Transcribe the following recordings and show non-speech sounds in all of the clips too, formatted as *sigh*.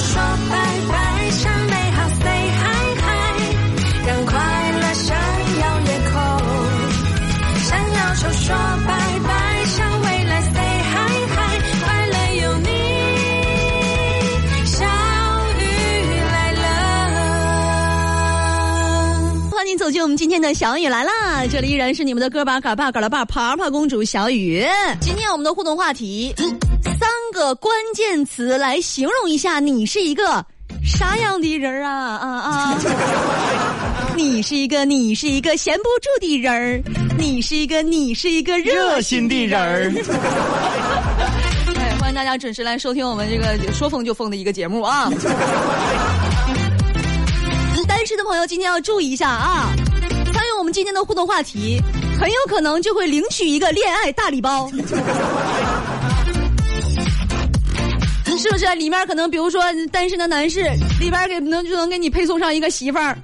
向烦恼走进我们今天的小雨来啦！这里依然是你们的歌吧嘎巴嘎拉巴爬爬公主小雨。今天我们的互动话题，三个关键词来形容一下你是一个啥样的人儿啊啊啊！*laughs* 你是一个你是一个闲不住的人儿，你是一个你是一个热心的人儿。*laughs* 哎，欢迎大家准时来收听我们这个说疯就疯的一个节目啊！朋友今天要注意一下啊！参与我们今天的互动话题，很有可能就会领取一个恋爱大礼包。是不是？里面可能比如说单身的男士，里边给能就能给你配送上一个媳妇儿。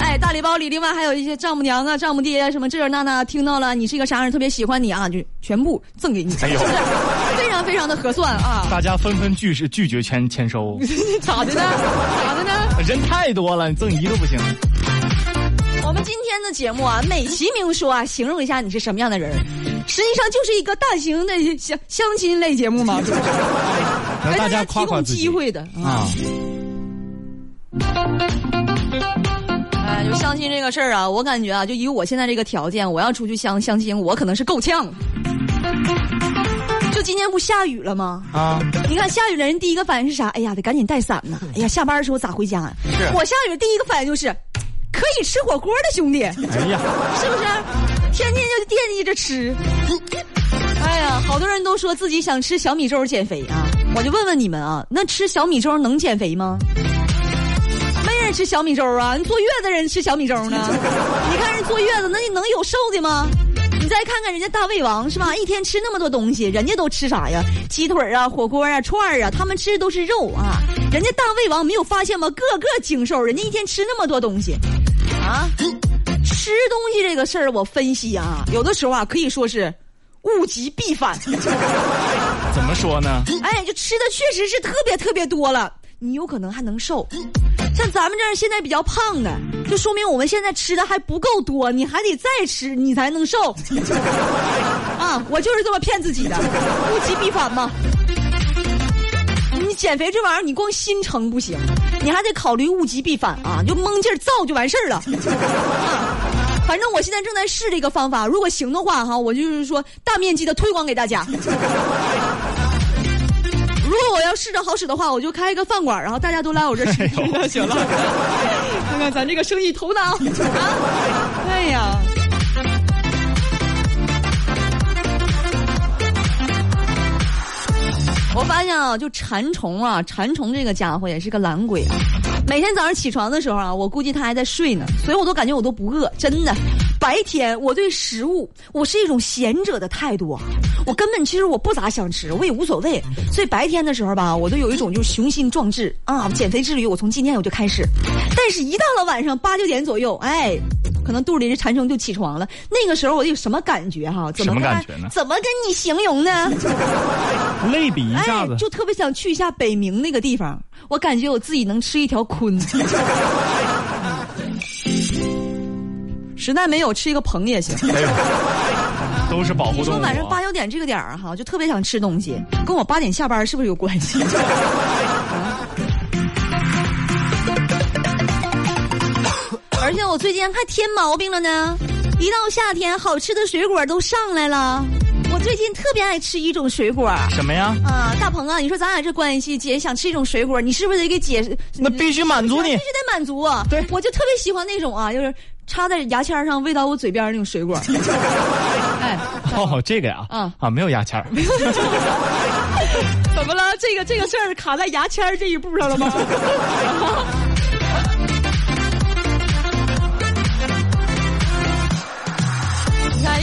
哎，大礼包里另外还有一些丈母娘啊、丈母爹啊，什么这这那那，听到了你是一个啥人，特别喜欢你啊，就全部赠给你，哎呦是不是？*laughs* 非常非常的合算啊！大家纷纷拒是拒绝签签收，*laughs* 咋的呢？咋的呢？人太多了，你赠一个不行。我们今天的节目啊，美其名说啊，形容一下你是什么样的人，实际上就是一个大型的相相亲类节目嘛，是不是？让 *laughs* 大家给提供机会的啊！哎，就相亲这个事儿啊，我感觉啊，就以我现在这个条件，我要出去相相亲，我可能是够呛。就今天不下雨了吗？啊，你看下雨的人第一个反应是啥？哎呀，得赶紧带伞呢！哎呀，下班的时候咋回家我下雨第一个反应就是，可以吃火锅的兄弟，哎呀，是不是？天天就惦记着吃。哎呀，好多人都说自己想吃小米粥减肥啊，我就问问你们啊，那吃小米粥能减肥吗？没人吃小米粥啊，你坐月子人吃小米粥呢？你看人坐月子，那你能有瘦的吗？你再看看人家大胃王是吧？一天吃那么多东西，人家都吃啥呀？鸡腿啊、火锅啊、串儿啊，他们吃的都是肉啊。人家大胃王没有发现吗？个个精瘦，人家一天吃那么多东西，啊，吃东西这个事儿，我分析啊，有的时候啊，可以说是物极必反。怎么说呢？哎，就吃的确实是特别特别多了，你有可能还能瘦。像咱们这儿现在比较胖的，就说明我们现在吃的还不够多，你还得再吃，你才能瘦。*laughs* 啊，我就是这么骗自己的，物极必反嘛。你减肥这玩意儿，你光心诚不行，你还得考虑物极必反啊，就蒙劲儿造就完事儿了。啊，反正我现在正在试这个方法，如果行的话哈，我就是说大面积的推广给大家。我要试着好使的话，我就开一个饭馆，然后大家都来我这吃就 *laughs* 行了。*laughs* 看看咱这个生意头脑啊！*laughs* 哎呀，我发现啊，就馋虫啊，馋虫这个家伙也是个懒鬼啊。每天早上起床的时候啊，我估计他还在睡呢，所以我都感觉我都不饿，真的。白天我对食物，我是一种贤者的态度啊，我根本其实我不咋想吃，我也无所谓。所以白天的时候吧，我都有一种就是雄心壮志啊，减肥之旅我从今天我就开始。但是，一到了晚上八九点左右，哎，可能肚里的馋虫就起床了。那个时候我有什么感觉哈？怎么什么感觉呢怎么跟你形容呢？*laughs* 类比一下子哎，，就特别想去一下北冥那个地方，我感觉我自己能吃一条鲲。实在没有，吃一个棚也行。*laughs* 哎呦，都是保护你说晚上八啊。九点这个点儿哈，就特别想吃东西，跟我八点下班是不是有关系？*laughs* 而且我最近还添毛病了呢，一到夏天，好吃的水果都上来了。我最近特别爱吃一种水果，什么呀？啊，大鹏啊，你说咱俩这关系，姐想吃一种水果，你是不是得给姐？那必须满足你必须。得满足啊！对我就特别喜欢那种啊，就是插在牙签上喂到我嘴边那种水果。*laughs* 哎，哦，这个呀，啊啊，没有牙签儿。*laughs* 怎么了？这个这个事儿卡在牙签儿这一步上了吗？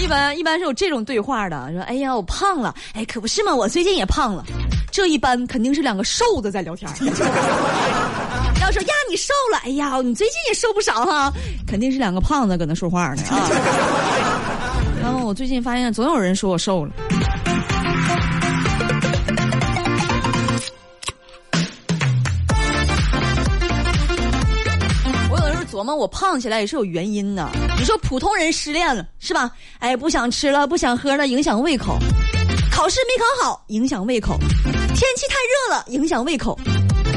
一般一般是有这种对话的，说：“哎呀，我胖了。”哎，可不是嘛，我最近也胖了。这一般肯定是两个瘦子在聊天儿。*laughs* 要说呀，你瘦了，哎呀，你最近也瘦不少哈，肯定是两个胖子搁那说话呢啊。*laughs* 然后我最近发现总有人说我瘦了。我胖起来也是有原因的。你说普通人失恋了是吧？哎，不想吃了，不想喝了，影响胃口；考试没考好，影响胃口；天气太热了，影响胃口。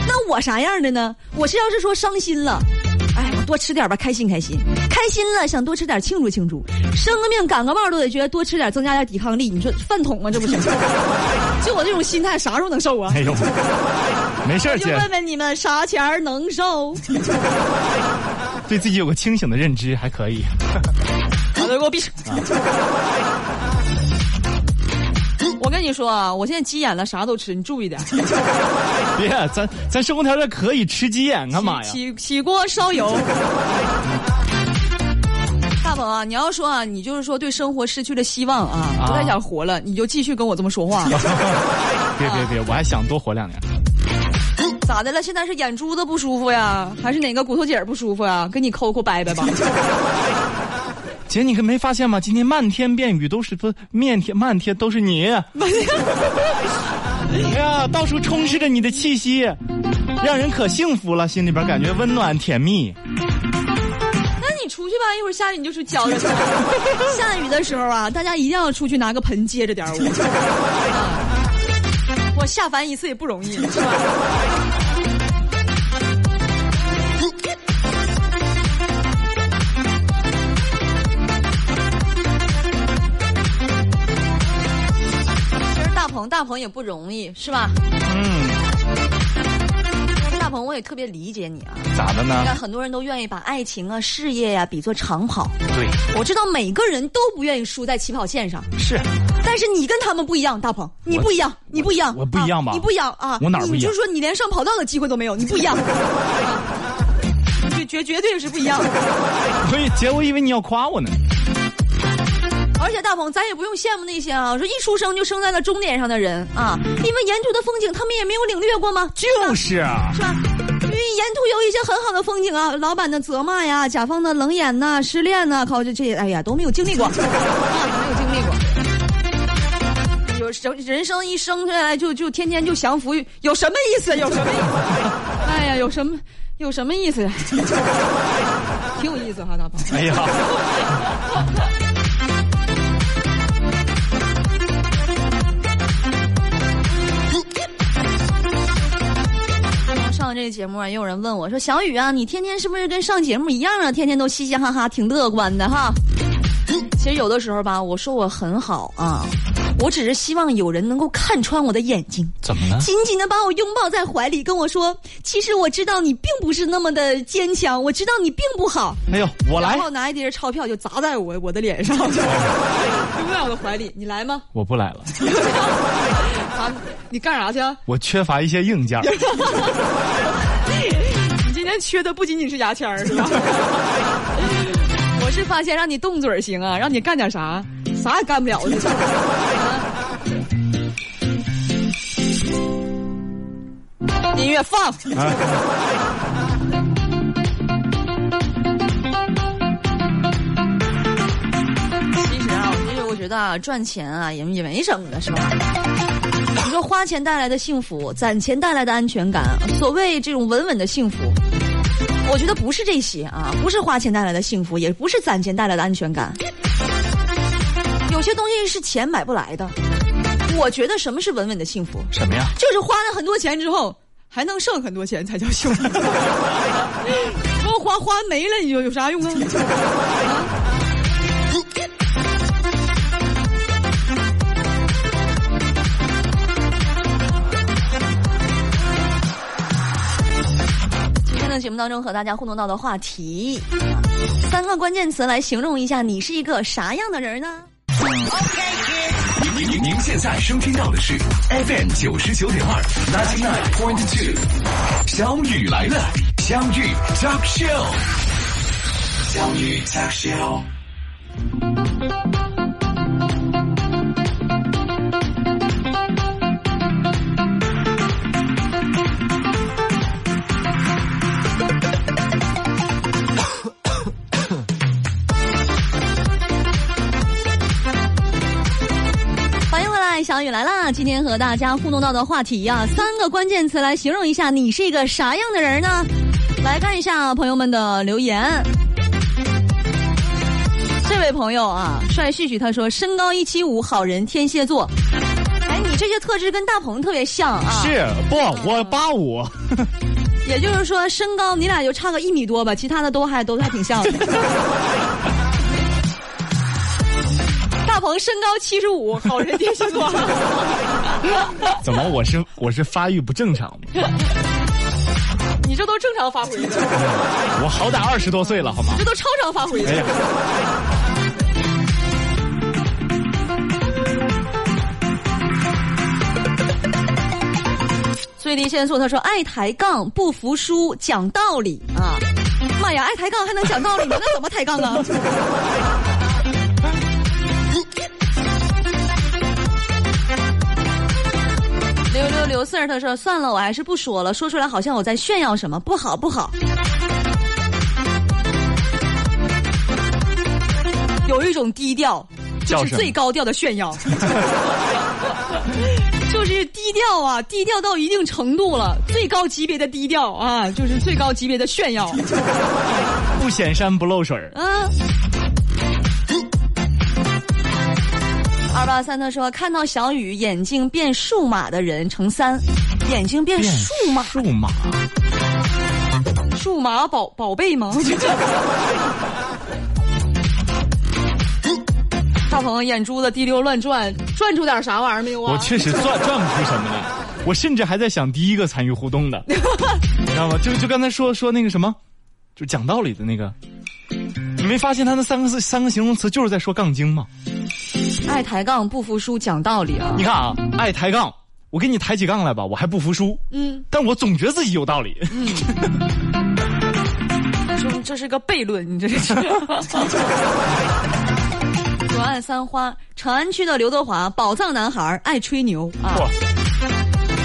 那我啥样的呢？我是要是说伤心了，哎，我多吃点吧，开心开心；开心了，想多吃点庆祝庆祝。生个病感个冒都得觉得多吃点增加点抵抗力。你说饭桶吗？这不是？*laughs* 就我这种心态，啥时候能瘦啊？哎呦，没事儿，姐，就问问你们，啥钱儿能瘦？对自己有个清醒的认知还可以。好的，给我闭嘴！我跟你说啊，我现在急眼了，啥都吃，你注意点。*laughs* 别，咱咱生活条件可以吃鸡眼干嘛呀？起起锅烧油。*laughs* 大鹏啊，你要说啊，你就是说对生活失去了希望啊，不太想活了，你就继续跟我这么说话。*laughs* 别别别，我还想多活两年。咋的了？现在是眼珠子不舒服呀，还是哪个骨头节儿不舒服呀？跟你抠抠掰掰吧。*laughs* 姐，你可没发现吗？今天漫天遍雨都是不面天漫天都是你。*laughs* 哎呀，到处充斥着你的气息，让人可幸福了，心里边感觉温暖甜蜜。那你出去吧，一会儿下雨你就去浇着它。*laughs* 下雨的时候啊，大家一定要出去拿个盆接着点我。我下凡一次也不容易，是吧？鹏，大鹏也不容易，是吧？嗯，大鹏，我也特别理解你啊。咋的呢很多人都愿意把爱情啊、事业呀、比作长跑。对，我知道每个人都不愿意输在起跑线上，是但是你跟他们不一样，大鹏，你不一样，你不一样，我不一样吧啊你不一样啊！我哪儿不一样你就是说你连上跑道的机会都没有，你不一样，*laughs* 绝绝绝对是不一样。所以姐，我以为你要夸我呢。大鹏，咱也不用羡慕那些啊，说一出生就生在了终点上的人啊，因为沿途的风景他们也没有领略过吗？就是啊，是吧？因为沿途有一些很好的风景啊，老板的责骂呀，甲方的冷眼呐、失恋呐、靠这这些，哎呀，都没有经历过，*laughs* 啊，都没有经历过。有生人生一生下来就就天天就降服，有什么意思？有什么意思？哎呀，有什么有什么意思呀？*laughs* 挺有意思哈，大鹏。哎呀，上这个节目啊，也有人问我说：“小雨啊，你天天是不是跟上节目一样啊？天天都嘻嘻哈哈，挺乐观的哈。”其实有的时候吧，我说我很好啊，我只是希望有人能够看穿我的眼睛，怎么了？紧紧的把我拥抱在怀里，跟我说：“其实我知道你并不是那么的坚强，我知道你并不好。没有，我来然，后拿一叠钞票就砸在我我的脸上，*laughs* 拥在我的怀里。你来吗？我不来了，*laughs* 啊，*laughs* 你干啥去啊？我缺乏一些硬件。*laughs* 你今天缺的不仅仅是牙签儿，是吧？*laughs* 我是发现让你动嘴儿行啊，让你干点啥，啥也干不了。你音乐放。其实啊，其实我觉得啊，赚钱啊也也没什么的，是吧？你说花钱带来的幸福，攒钱带来的安全感，所谓这种稳稳的幸福，我觉得不是这些啊，不是花钱带来的幸福，也不是攒钱带来的安全感。有些东西是钱买不来的。我觉得什么是稳稳的幸福？什么呀？就是花了很多钱之后，还能剩很多钱才叫幸福。*laughs* 光花花没了，你就有啥用啊？的节目当中和大家互动到的话题，三个关键词来形容一下你是一个啥样的人呢？您您您现在收听到的是 FM 九十九点二 ninety nine point two，小雨来了，相遇 talk show，相遇 talk show。雨来啦！今天和大家互动到的话题呀、三个关键词来形容一下你是一个啥样的人呢？来看一下朋友们的留言。这位朋友啊，帅旭旭他说身高一七五，好人，天蝎座。哎，你这些特质跟大鹏特别像啊。是不？我八五，也就是说，身高你俩就差个一米多吧，其他的都还都还挺像的。*laughs* 大鹏身高七十五，好人天蝎座。*laughs* 怎么我是我是发育不正常吗？你这都正常发挥的，我好歹二十多岁了，好吗？这都超常发挥的。哎呀，最低限速他说爱抬杠，不服输，讲道理啊！妈呀，爱抬杠还能讲道理吗？那怎么抬杠啊？六六刘四儿他说算了，我还是不说了，说出来好像我在炫耀什么，不好不好。有一种低调，就是最高调的炫耀。*laughs* 就是低调啊，低调到一定程度了，最高级别的低调啊，就是最高级别的炫耀 *laughs* 不显山不漏水儿。啊。二八三他说看到小雨眼睛变数码的人乘三，眼睛变变数码，数码，数码宝宝贝吗？*laughs* 大鹏眼珠子滴溜乱转，转出点啥玩意儿没有啊？我确实转转不出什么来。我甚至还在想第一个参与互动的，*laughs* 你知道吗？就就刚才说说那个什么，就讲道理的那个，你没发现他那三个字三个形容词就是在说杠精吗？爱抬杠不服输讲道理啊你！看啊，爱抬杠，我给你抬起杠来吧，我还不服输，嗯，但我总觉得自己有道理。这这是个悖论，你这是。*laughs* 左岸三花，长安区的刘德华，宝藏男孩，爱吹牛啊！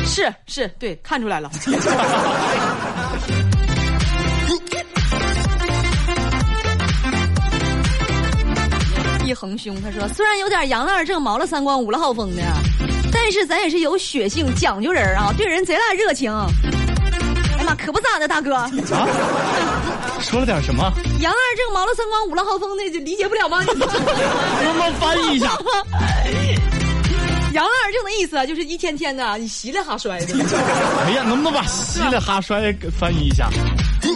是是，对，看出来了。*laughs* 一横胸，他说：“虽然有点杨二正毛了三光五了好风的，但是咱也是有血性讲究人啊，对人贼拉热情。哎呀妈，可不咋的，大哥。啊，说了点什么？杨二正毛了三光五了浩风的就理解不了吗？能不能翻译一下？*laughs* 杨二正的意思啊，就是一天天的你稀里哈摔的，哎呀，能不能把稀里哈摔给翻译一下？稀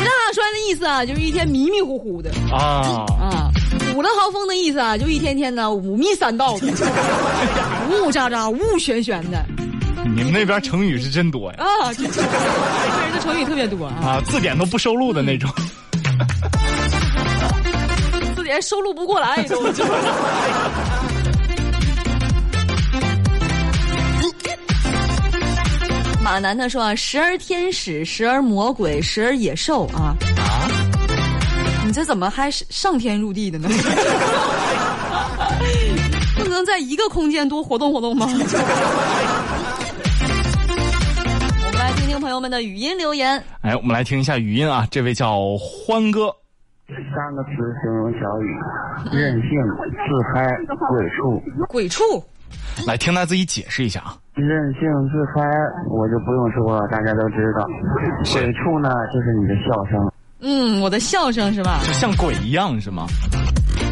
里哈摔的意思啊，就是一天迷迷糊糊的啊，啊。五了豪风的意思啊，就一天天的五迷三道的，雾喳喳、雾旋旋的你们那边成语是真多呀！啊。这人的成语特别多啊，啊，字典都不收录的那种。字典收录不过来都。马楠他说啊，时而天使，时而魔鬼，时而野兽啊。啊，你这怎么还是上天入地的呢？*laughs* 不能在一个空间多活动活动吗？*laughs* 我们来听听朋友们的语音留言。哎，我们来听一下语音啊，这位叫欢哥，三个词形容小雨：任性、自嗨、鬼畜。鬼畜，来听他自己解释一下啊。任性自嗨，我就不用说了，大家都知道。鬼畜呢，就是你的笑声。嗯，我的笑声是吧？就像鬼一样是吗？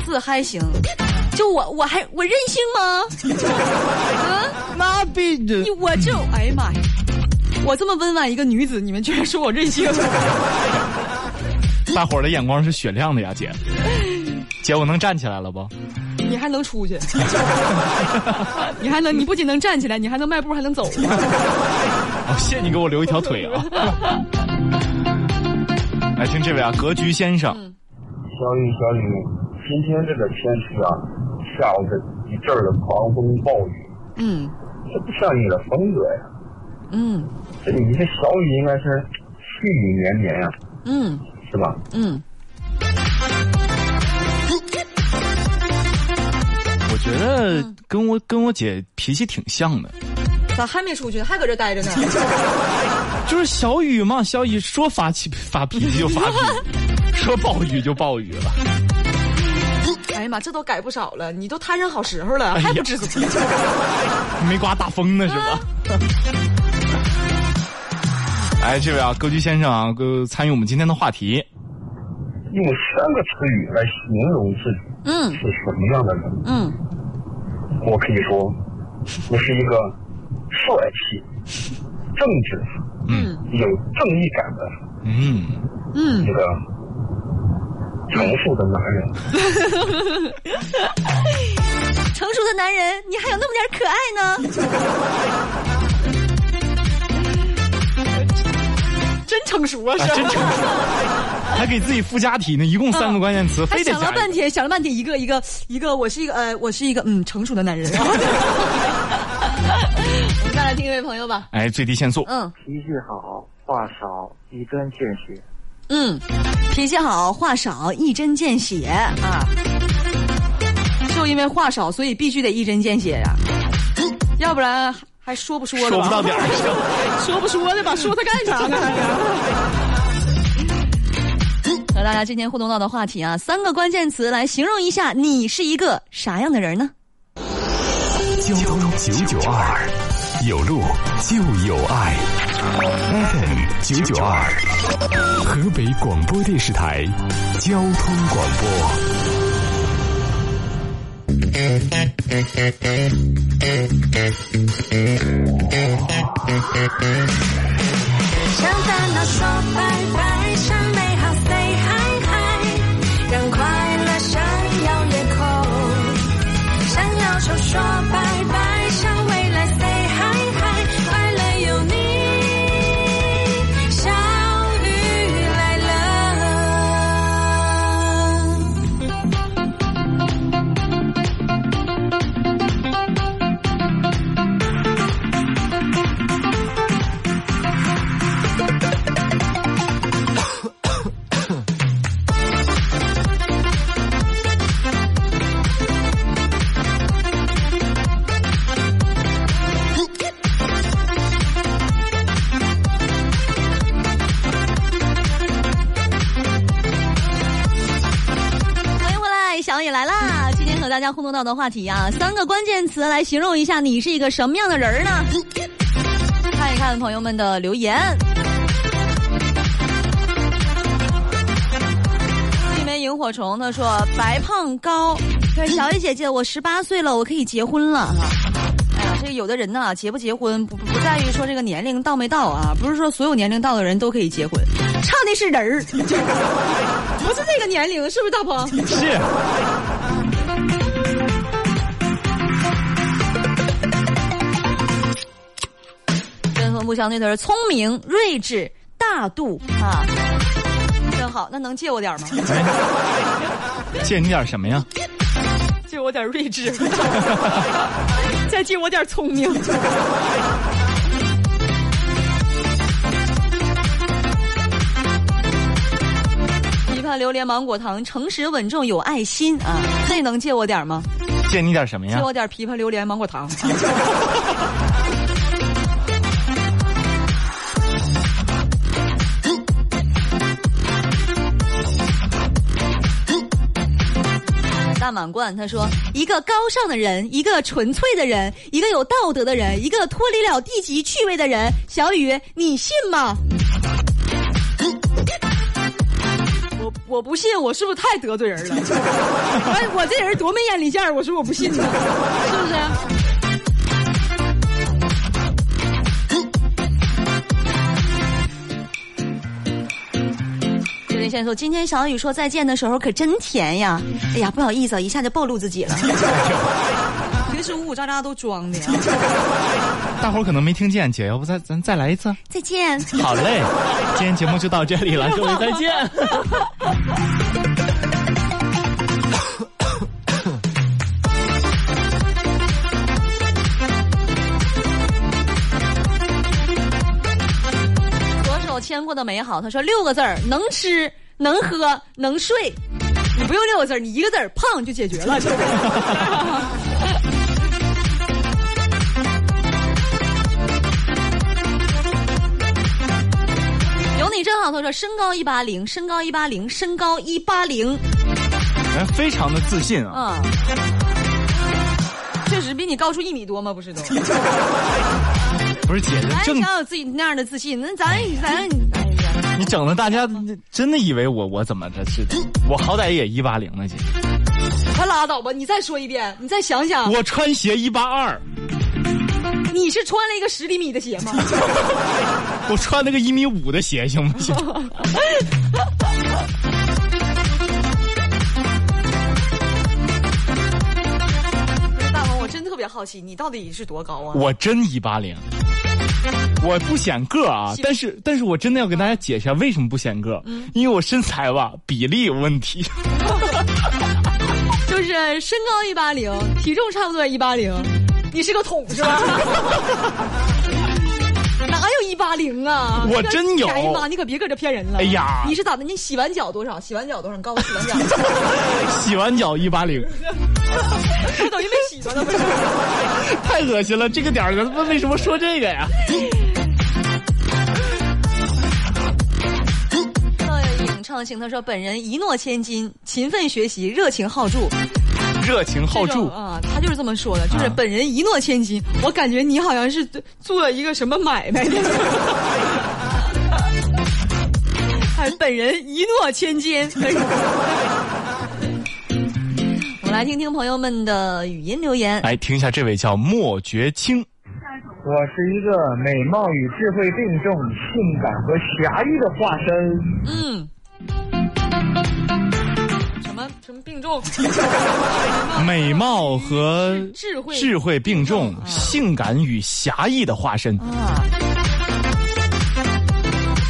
自嗨型，就我我还我任性吗？*laughs* 嗯，那必的你我就哎呀妈呀！我这么温婉一个女子，你们居然说我任性？大伙儿的眼光是雪亮的呀，姐。姐，我能站起来了不？你还能出去？*laughs* 你还能？你不仅能站起来，你还能迈步，还能走。*laughs* 哦，谢你给我留一条腿啊！来听这位啊，格局先生，小雨，小雨，今天这个天气啊，下午这一阵儿的狂风暴雨，嗯。这不像你的风格呀。嗯。这你这小雨应该是细雨绵绵呀，嗯。是吧？嗯，我觉得跟我跟我姐脾气挺像的，咋还没出去？还搁这待着呢？*laughs* 就是小雨嘛，小雨说发气 *laughs* 发脾气就发脾气，说暴雨就暴雨了。*laughs* 哎呀呀妈，这都改不少了，你都摊上好时候了，哎呀还不知足。没刮大风呢是吧？哎，这位啊，歌剧先生啊，呃，参与我们今天的话题，用三个词语来形容自己嗯是什么样的人？嗯，我可以说，我是一个帅气、正直、嗯有正义感的嗯，嗯一个成熟的男人。*laughs* 成熟的男人，你还有那么点可爱呢。*laughs* 真成熟啊，啊，真成熟，还给自己附加题呢，一共三个关键词，还非得想了半。天，想了半天，一个一个一个，我是一个呃，我是一个嗯成熟的男人。*laughs* 来听一位朋友吧。哎，最低限速，嗯脾气好，话少，一针见血。嗯，脾气好，话少，一针见血啊。就因为话少，所以必须得一针见血呀、*laughs* 要不然还说不说的吧？说不到点儿上。*laughs* 说不说的吧？说他干啥呢？*laughs* 和大家今天互动到的话题啊，三个关键词来形容一下你是一个啥样的人呢？交通九九二，有路就有爱。FM 九九二，河北广播电视台交通广播。想烦恼说拜拜，大家互动到的话题啊，三个关键词来形容一下你是一个什么样的人呢？看一看朋友们的留言。一枚萤火虫他说白胖高，说小雨姐姐，我十八岁了，我可以结婚了哈。哎呀，这个有的人呢，结不结婚不不不在于说这个年龄到没到啊，不是说所有年龄到的人都可以结婚，差的是人儿，*laughs* 不是这个年龄，是不是大鹏？是，不相对的是聪明、睿智、大度啊，真好。那 *laughs* *laughs* *laughs* 能借我点吗？借你点什么呀？借我点睿智，再借我点聪明。一盘榴莲芒果糖，诚实稳重有爱心啊！这能借我点吗？借你点什么呀借？我点枇杷榴莲芒果糖。大满贯他说：“一个高尚的人，一个纯粹的人，一个有道德的人，一个脱离了低级趣味的人。”小雨，你信吗？我我不信，我是不是太得罪人了？*laughs* 哎，我这人多没眼力见儿，我说我不信呢，是不是？先说：“今天小雨说再见的时候可真甜呀！哎呀，不好意思啊，一下就暴露自己了。*laughs* 平时呜呜喳喳都装的呀。*laughs* 大伙儿可能没听见，姐，要不再咱再来一次？再见。好嘞，今天节目就到这里了，各位再见。*laughs* 过的美好，他说六个字儿：能吃、能喝、能睡。你不用六个字儿，你一个字儿，胖就解决了？*laughs* 有你真好，他说身高一八零，身高一八零，身高一八零。人非常的自信啊。嗯，确实比你高出一米多吗？不是都？*laughs* 不是姐姐咱正想有自己那样的自信，那咱咱你整的大家真的以为我我怎么的是的？我好歹也一八零呢，姐。快拉倒吧！你再说一遍，你再想想，我穿鞋一八二，你是穿了一个十厘米的鞋吗？*laughs* 我穿了个一米五的鞋，行不行？*laughs* 大王，我真特别好奇，你到底是多高啊？我真一八零。我不显个儿啊，但是但是我真的要跟大家解释下为什么不显个儿，因为我身材吧比例有问题。*laughs* 就是身高一八零，体重差不多一八零，你是个桶是吧？*laughs* 哪有一八零啊？我真有哎呀妈，你可别搁这骗人了！哎呀你是咋的？你洗完脚多少？洗完脚多少？你告诉我洗完脚，*laughs* 洗完脚一八零，*laughs* 这等于没洗着呢，*laughs* 太恶心了！这个点儿为什么说这个呀？畅行，他说本人一诺千金，勤奋学习，热情好助。热情好助，啊，他就是这么说的，就是啊本人一诺千金。我感觉你好像是做了一个什么买卖的。哎，本人一诺千金。我们来听听朋友们的语音留言。来听一下这位叫莫觉清，我是一个美貌与智慧并重、性感和侠义的化身。嗯。什么什么并重？*laughs* 美貌和智慧智慧并重，啊性感与侠义的化身。啊！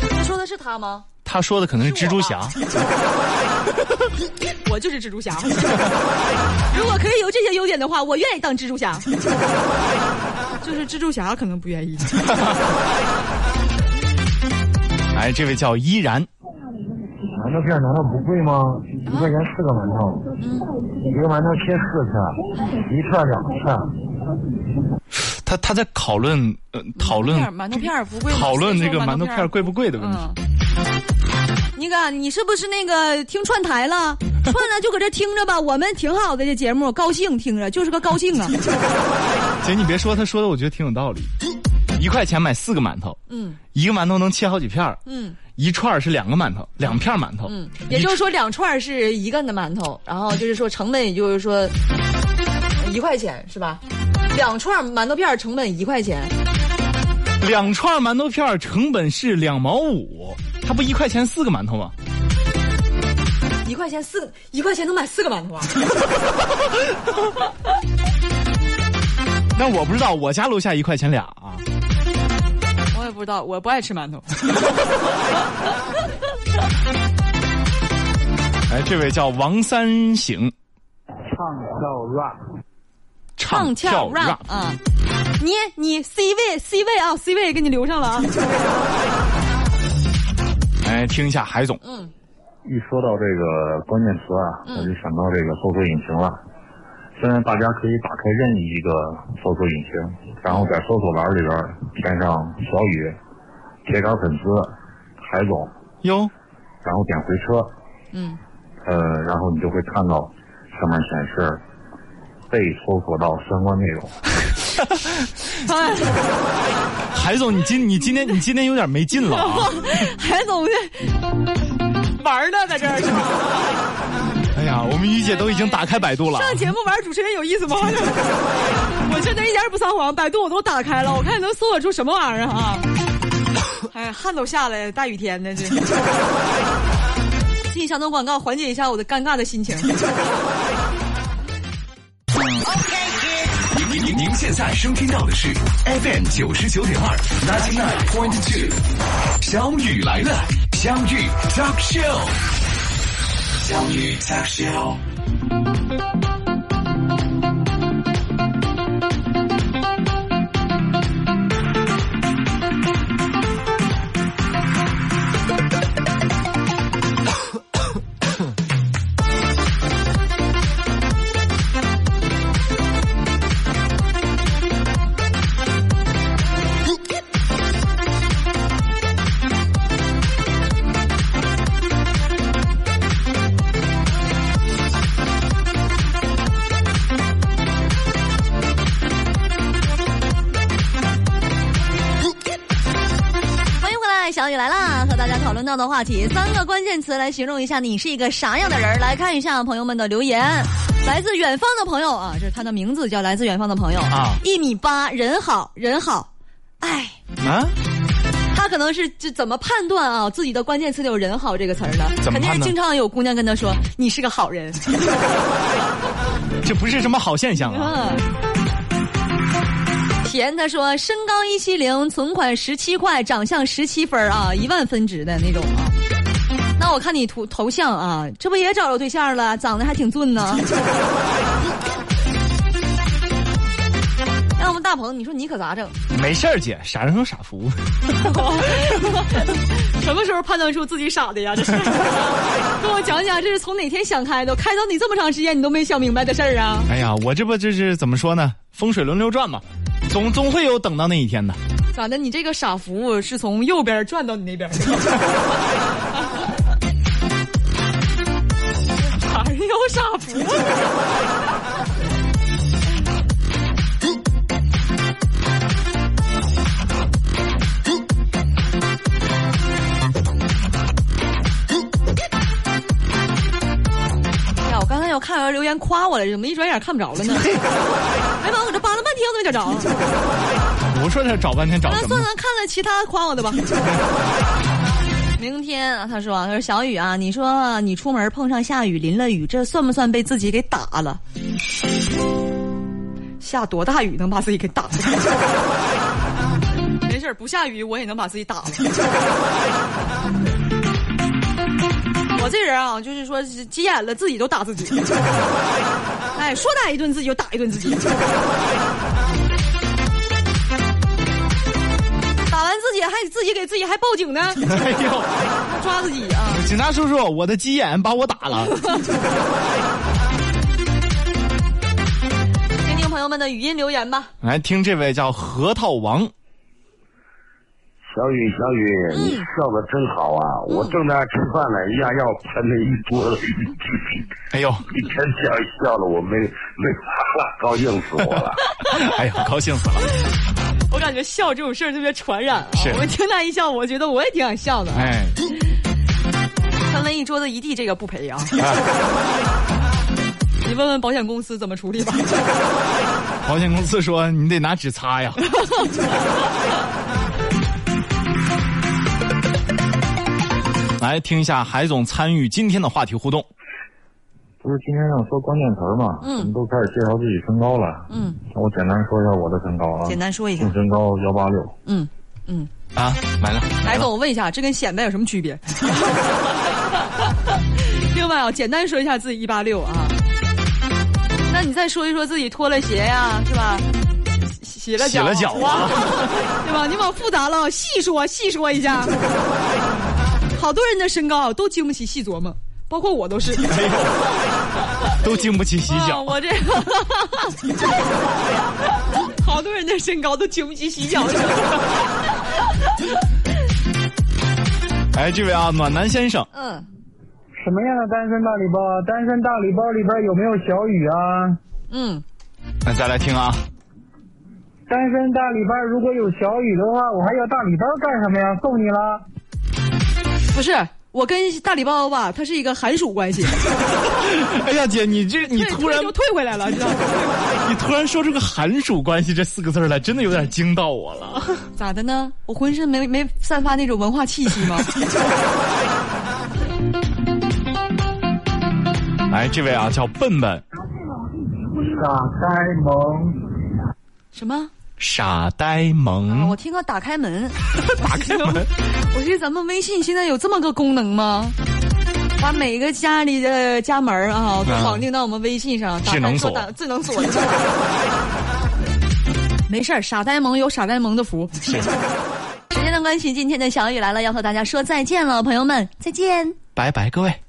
他说的是他吗？他说的可能是蜘蛛侠，*laughs* 我就是蜘蛛侠。如果可以有这些优点的话，我愿意当蜘蛛侠。*laughs* 就是蜘蛛侠可能不愿意。哎，这位叫依然，馒头片难道不贵吗？一块钱四个馒头，一个馒头切四片，一串两片。他他在讨论呃讨论馒头片儿不贵讨论这个馒头片儿贵不贵的问题。嗯。你个，你是不是那个听串台了？串了就搁这听着吧，*laughs* 我们挺好的这节目，高兴听着，就是个高兴啊。*laughs* 姐，你别说，他说的我觉得挺有道理。一块钱买四个馒头，嗯一个馒头能切好几片儿，嗯一串儿是两个馒头，两片馒头。嗯，也就是说两串是一个的馒头，然后就是说成本也就是说一块钱是吧？两串馒头片成本一块钱，两串馒头片成本是两毛五，它不一块钱四个馒头吗？一块钱四个，一块钱能买四个馒头啊？*laughs* 那我不知道，我家楼下一块钱俩啊。不知道，我不爱吃馒头。*laughs* 哎，这位叫王三省，唱跳 rap，唱跳 rap rap，啊！你你 C 位 C 位啊 C 位给你留上了啊！*laughs* 哎，听一下海总，嗯一说到这个关键词啊，我就想到这个搜索引擎了。现在大家可以打开任意一个搜索引擎，然后在搜索栏里边填上小雨、铁杆粉丝、海总，哟，然后点回车，嗯，呃，然后你就会看到上面显示被搜索到相关内容。哎，*laughs* *laughs* 海总，你今你今天你今天有点没劲了啊！*laughs* 海总这玩呢，在这儿呀，我们于姐都已经打开百度了。上节目玩主持人有意思吗？*laughs* 我真的一点也不撒谎，百度我都打开了，我看能搜索出什么玩意儿啊！*laughs* 哎，汗都下来了，大雨天的这。进小东广告，缓解一下我的尴尬的心情。您您您现在收听到的是 FM 九十九点二，ninety nine point two，小雨来了，相遇 talk show，相遇 talk 讨论到的话题，三个关键词来形容一下你是一个啥样的人。来看一下朋友们的留言，来自远方的朋友啊，这是他的名字叫来自远方的朋友啊一米八，人好人好，哎。啊，他可能是这怎么判断啊自己的关键词里有“人好”这个词儿呢？肯定是经常有姑娘跟他说：“你是个好人。*laughs* 这不是什么好现象”啊。*laughs* 嗯。田他说身高一七零，存款十七块，长相十七分儿啊，一万分值的那种啊。那我看你图头像啊，这不也找着对象了？长得还挺俊呢。*laughs* 那我们大鹏，你说你可咋整？没事儿，姐，傻人有傻福。*laughs* 什么时候判断出自己傻的呀？这是，*laughs* 跟我讲讲，这是从哪天想开的？开导你这么长时间，你都没想明白的事儿啊？哎呀，我这不就是怎么说呢？风水轮流转嘛，总总会有等到那一天的。咋的？你这个傻福是从右边转到你那边？*laughs* 哪儿有傻福？哎留言夸我来着，怎么一转眼看不着了呢？哎妈，我这扒拉半天我都没找着。*laughs* 我说这找半天找？那算了，看了其他夸我的吧。*laughs* 明天啊，他说啊，他说小雨啊，你说你出门碰上下雨淋了雨，这算不算被自己给打了？下多大雨能把自己给打了？*laughs* 没事儿不下雨我也能把自己打了。我这人啊，就是说急眼了自己都打自己。*laughs* 哎，说打一顿自己就打一顿自己。*laughs* 打完自己还自己给自己还报警呢，哎呦，抓自己啊！警察叔叔，我的鸡眼把我打了。听听朋友们的语音留言吧。来听这位叫核桃王，小雨，小雨，你笑的真好啊！我正在吃饭呢，一下药喷了一桌子哎呦，你真笑一笑了，我没没法了，高兴死我了。*laughs* 哎呀，高兴死了。*laughs* 我感觉笑这种事儿特别传染啊！是我听他一笑，我觉得我也挺想笑的。哎，喷了一桌子一地，这个不赔啊！*laughs* 你问问保险公司怎么处理吧。保险公司说你得拿纸擦呀。来听一下海总参与今天的话题互动。不是今天要说关键词儿嘛？嗯我们都开始介绍自己身高了。嗯那我简单说一下我的身高啊。简单说一下净身高幺八六。嗯嗯，啊，买了，来海总，我问一下，这跟显摆有什么区别？*laughs* 另外啊，简单说一下自己一八六啊。那你再说一说自己脱了鞋呀、是吧？洗洗了脚，洗了脚啊 *laughs* 对吧？你往复杂了细说细说一下。好多人的身高啊都经不起细琢磨，包括我都是。*laughs* 哎呦，都经不起洗啊，脚。我这个 *laughs* 好多人的身高都经不起洗脚。*laughs* 哎，这位啊，暖男先生，嗯，什么样的单身大礼包？单身大礼包里边有没有小雨啊？嗯，那再来听啊。单身大礼包如果有小雨的话，我还要大礼包干什么呀？送你了。不是，我跟大礼包吧，它是一个寒暑关系。*laughs* 哎呀，姐，你这你突然退就退回来了，你知道吗？*laughs* 你突然说出个寒暑关系这四个字儿来，真的有点惊到我了。*laughs* 咋的呢？我浑身没没散发那种文化气息吗？来，这位啊，叫笨笨，傻呆萌，什么？傻呆啊，萌我，听个打开门。打开门。我觉得咱们微信现在有这么个功能吗？把每个家里的家门儿啊都啊绑定到我们微信上，智能锁智能锁。*laughs* 没事儿，傻呆萌有傻呆萌的福。时间的关系，今天的小雨来了，要和大家说再见了，朋友们，再见。拜拜，各位。